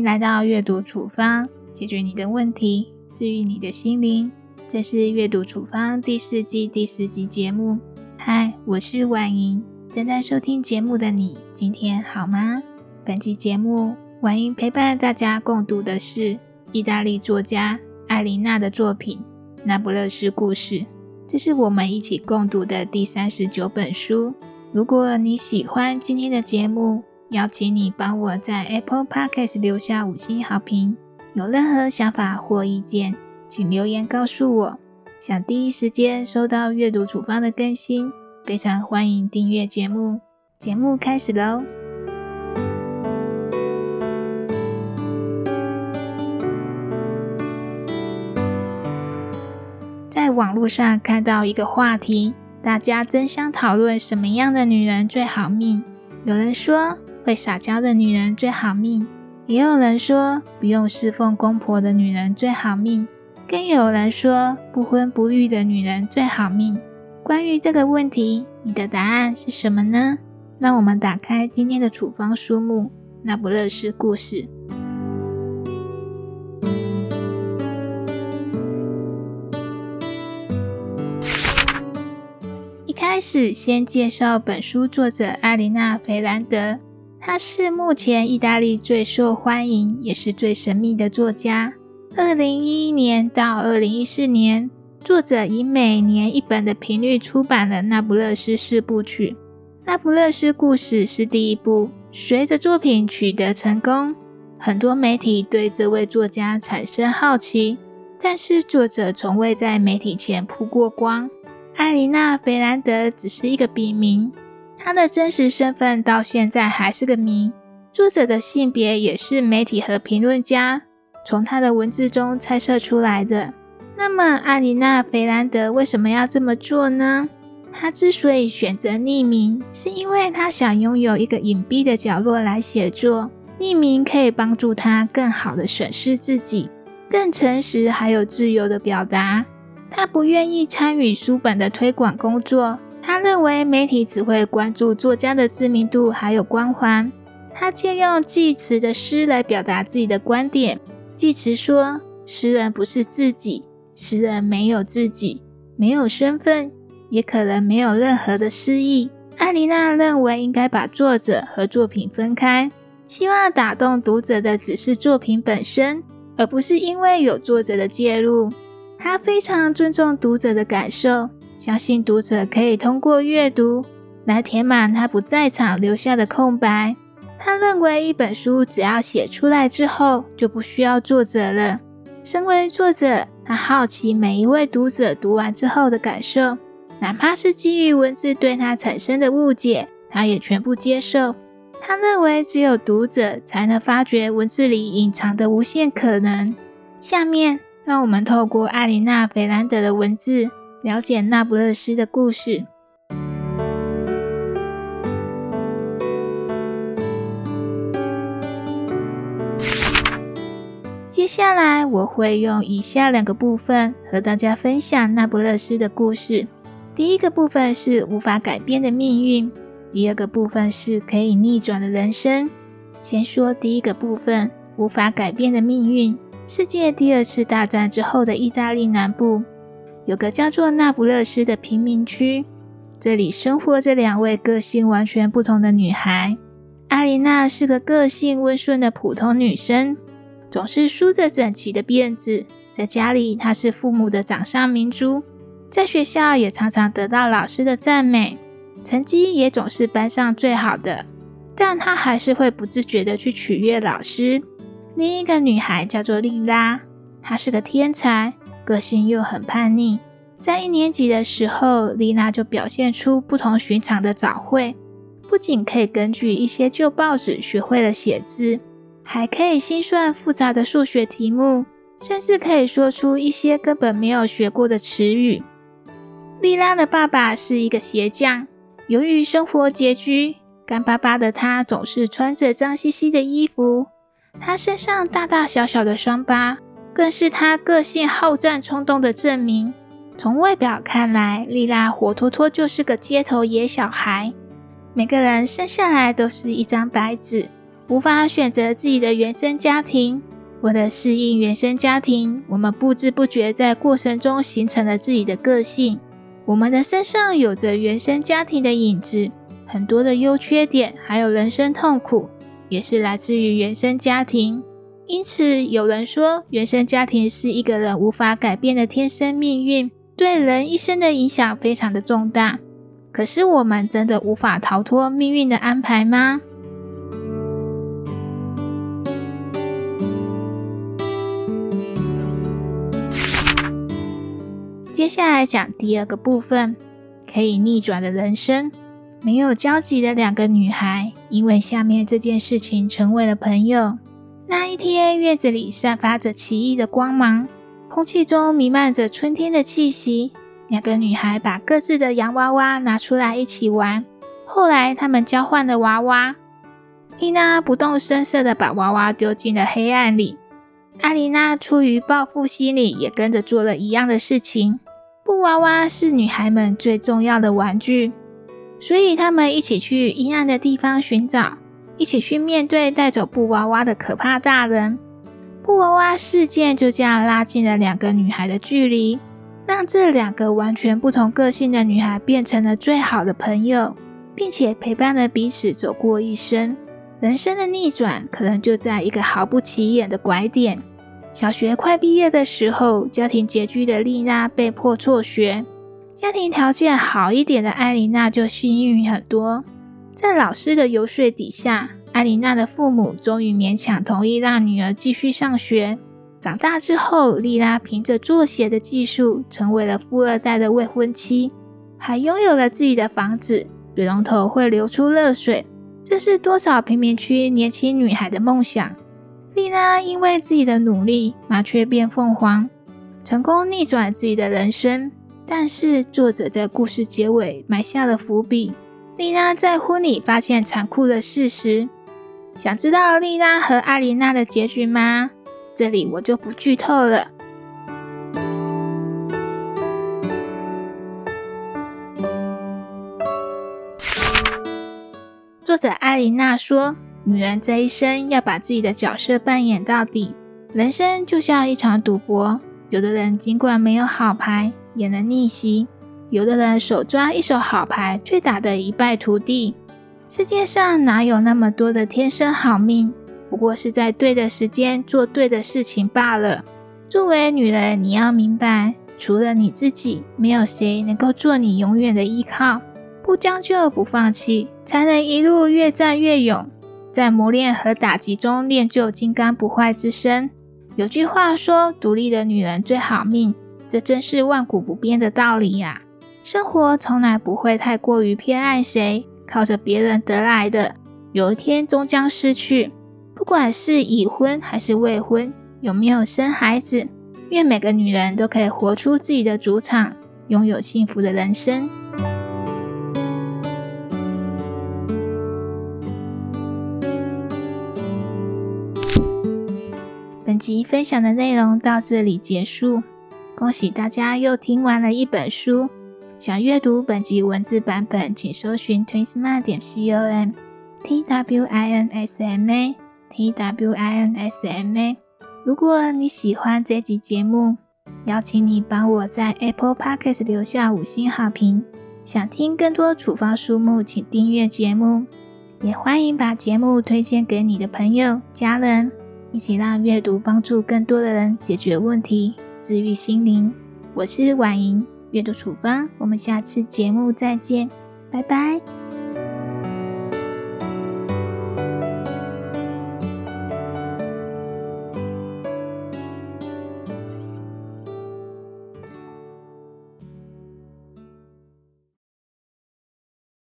迎来到阅读处方，解决你的问题，治愈你的心灵。这是阅读处方第四季第十集节目。嗨，我是婉莹，正在收听节目的你，今天好吗？本期节目，婉莹陪伴大家共读的是意大利作家艾琳娜的作品《那不勒斯故事》。这是我们一起共读的第三十九本书。如果你喜欢今天的节目，邀请你帮我在 Apple Podcast 留下五星好评。有任何想法或意见，请留言告诉我。想第一时间收到阅读处方的更新，非常欢迎订阅节目。节目开始喽！在网络上看到一个话题。大家争相讨论什么样的女人最好命。有人说会撒娇的女人最好命，也有人说不用侍奉公婆的女人最好命，更有人说不婚不育的女人最好命。关于这个问题，你的答案是什么呢？让我们打开今天的处方书目《那不勒斯故事》。一开始先介绍本书作者艾琳娜·菲兰德，他是目前意大利最受欢迎也是最神秘的作家。二零一一年到二零一四年，作者以每年一本的频率出版了《那不勒斯四部曲》。《那不勒斯故事》是第一部。随着作品取得成功，很多媒体对这位作家产生好奇，但是作者从未在媒体前曝过光。艾琳娜·菲兰德只是一个笔名，他的真实身份到现在还是个谜。作者的性别也是媒体和评论家从他的文字中猜测出来的。那么，阿琳娜·菲兰德为什么要这么做呢？他之所以选择匿名，是因为他想拥有一个隐蔽的角落来写作。匿名可以帮助他更好的审视自己，更诚实，还有自由的表达。他不愿意参与书本的推广工作。认为媒体只会关注作家的知名度还有光环。他借用济慈的诗来表达自己的观点。济慈说：“诗人不是自己，诗人没有自己，没有身份，也可能没有任何的诗意。”艾琳娜认为应该把作者和作品分开，希望打动读者的只是作品本身，而不是因为有作者的介入。他非常尊重读者的感受，相信读者可以通过阅读来填满他不在场留下的空白。他认为一本书只要写出来之后，就不需要作者了。身为作者，他好奇每一位读者读完之后的感受，哪怕是基于文字对他产生的误解，他也全部接受。他认为只有读者才能发掘文字里隐藏的无限可能。下面。让我们透过艾琳娜·菲兰德的文字，了解那不勒斯的故事。接下来，我会用以下两个部分和大家分享那不勒斯的故事。第一个部分是无法改变的命运，第二个部分是可以逆转的人生。先说第一个部分，无法改变的命运。世界第二次大战之后的意大利南部，有个叫做那不勒斯的贫民区，这里生活着两位个性完全不同的女孩。阿琳娜是个个性温顺的普通女生，总是梳着整齐的辫子。在家里，她是父母的掌上明珠，在学校也常常得到老师的赞美，成绩也总是班上最好的。但她还是会不自觉的去取悦老师。另一个女孩叫做莉拉，她是个天才，个性又很叛逆。在一年级的时候，莉拉就表现出不同寻常的早慧，不仅可以根据一些旧报纸学会了写字，还可以心算复杂的数学题目，甚至可以说出一些根本没有学过的词语。莉拉的爸爸是一个鞋匠，由于生活拮据，干巴巴的他总是穿着脏兮兮的衣服。他身上大大小小的伤疤，更是他个性好战冲动的证明。从外表看来，莉拉活脱脱就是个街头野小孩。每个人生下来都是一张白纸，无法选择自己的原生家庭。为了适应原生家庭，我们不知不觉在过程中形成了自己的个性。我们的身上有着原生家庭的影子，很多的优缺点，还有人生痛苦，也是来自于原生家庭。因此，有人说，原生家庭是一个人无法改变的天生命运，对人一生的影响非常的重大。可是，我们真的无法逃脱命运的安排吗？接下来讲第二个部分，可以逆转的人生。没有交集的两个女孩，因为下面这件事情成为了朋友。那一天，院子里散发着奇异的光芒，空气中弥漫着春天的气息。两个女孩把各自的洋娃娃拿出来一起玩。后来，她们交换了娃娃。丽娜不动声色地把娃娃丢进了黑暗里。阿丽娜出于报复心理，也跟着做了一样的事情。布娃娃是女孩们最重要的玩具，所以她们一起去阴暗的地方寻找。一起去面对带走布娃娃的可怕大人。布娃娃事件就这样拉近了两个女孩的距离，让这两个完全不同个性的女孩变成了最好的朋友，并且陪伴了彼此走过一生。人生的逆转可能就在一个毫不起眼的拐点。小学快毕业的时候，家庭拮据的丽娜被迫辍学，家庭条件好一点的艾琳娜就幸运很多。在老师的游说底下，艾琳娜的父母终于勉强同意让女儿继续上学。长大之后，莉拉凭着做鞋的技术，成为了富二代的未婚妻，还拥有了自己的房子，水龙头会流出热水，这是多少贫民区年轻女孩的梦想。莉拉因为自己的努力，麻雀变凤凰，成功逆转自己的人生。但是，作者在故事结尾埋下了伏笔。丽娜在婚礼发现残酷的事实，想知道丽娜和艾琳娜的结局吗？这里我就不剧透了。作者艾琳娜说：“女人这一生要把自己的角色扮演到底，人生就像一场赌博，有的人尽管没有好牌，也能逆袭。”有的人手抓一手好牌，却打得一败涂地。世界上哪有那么多的天生好命？不过是在对的时间做对的事情罢了。作为女人，你要明白，除了你自己，没有谁能够做你永远的依靠。不将就，不放弃，才能一路越战越勇，在磨练和打击中练就金刚不坏之身。有句话说：“独立的女人最好命。”这真是万古不变的道理呀。生活从来不会太过于偏爱谁，靠着别人得来的，有一天终将失去。不管是已婚还是未婚，有没有生孩子，愿每个女人都可以活出自己的主场，拥有幸福的人生。本集分享的内容到这里结束，恭喜大家又听完了一本书。想阅读本集文字版本，请搜寻 twinsma 点 com t w i n s m a t w i n s m a。如果你喜欢这集节目，邀请你帮我在 Apple Podcast 留下五星好评。想听更多处方书目，请订阅节目，也欢迎把节目推荐给你的朋友、家人，一起让阅读帮助更多的人解决问题、治愈心灵。我是婉莹。阅读处方，我们下次节目再见，拜拜。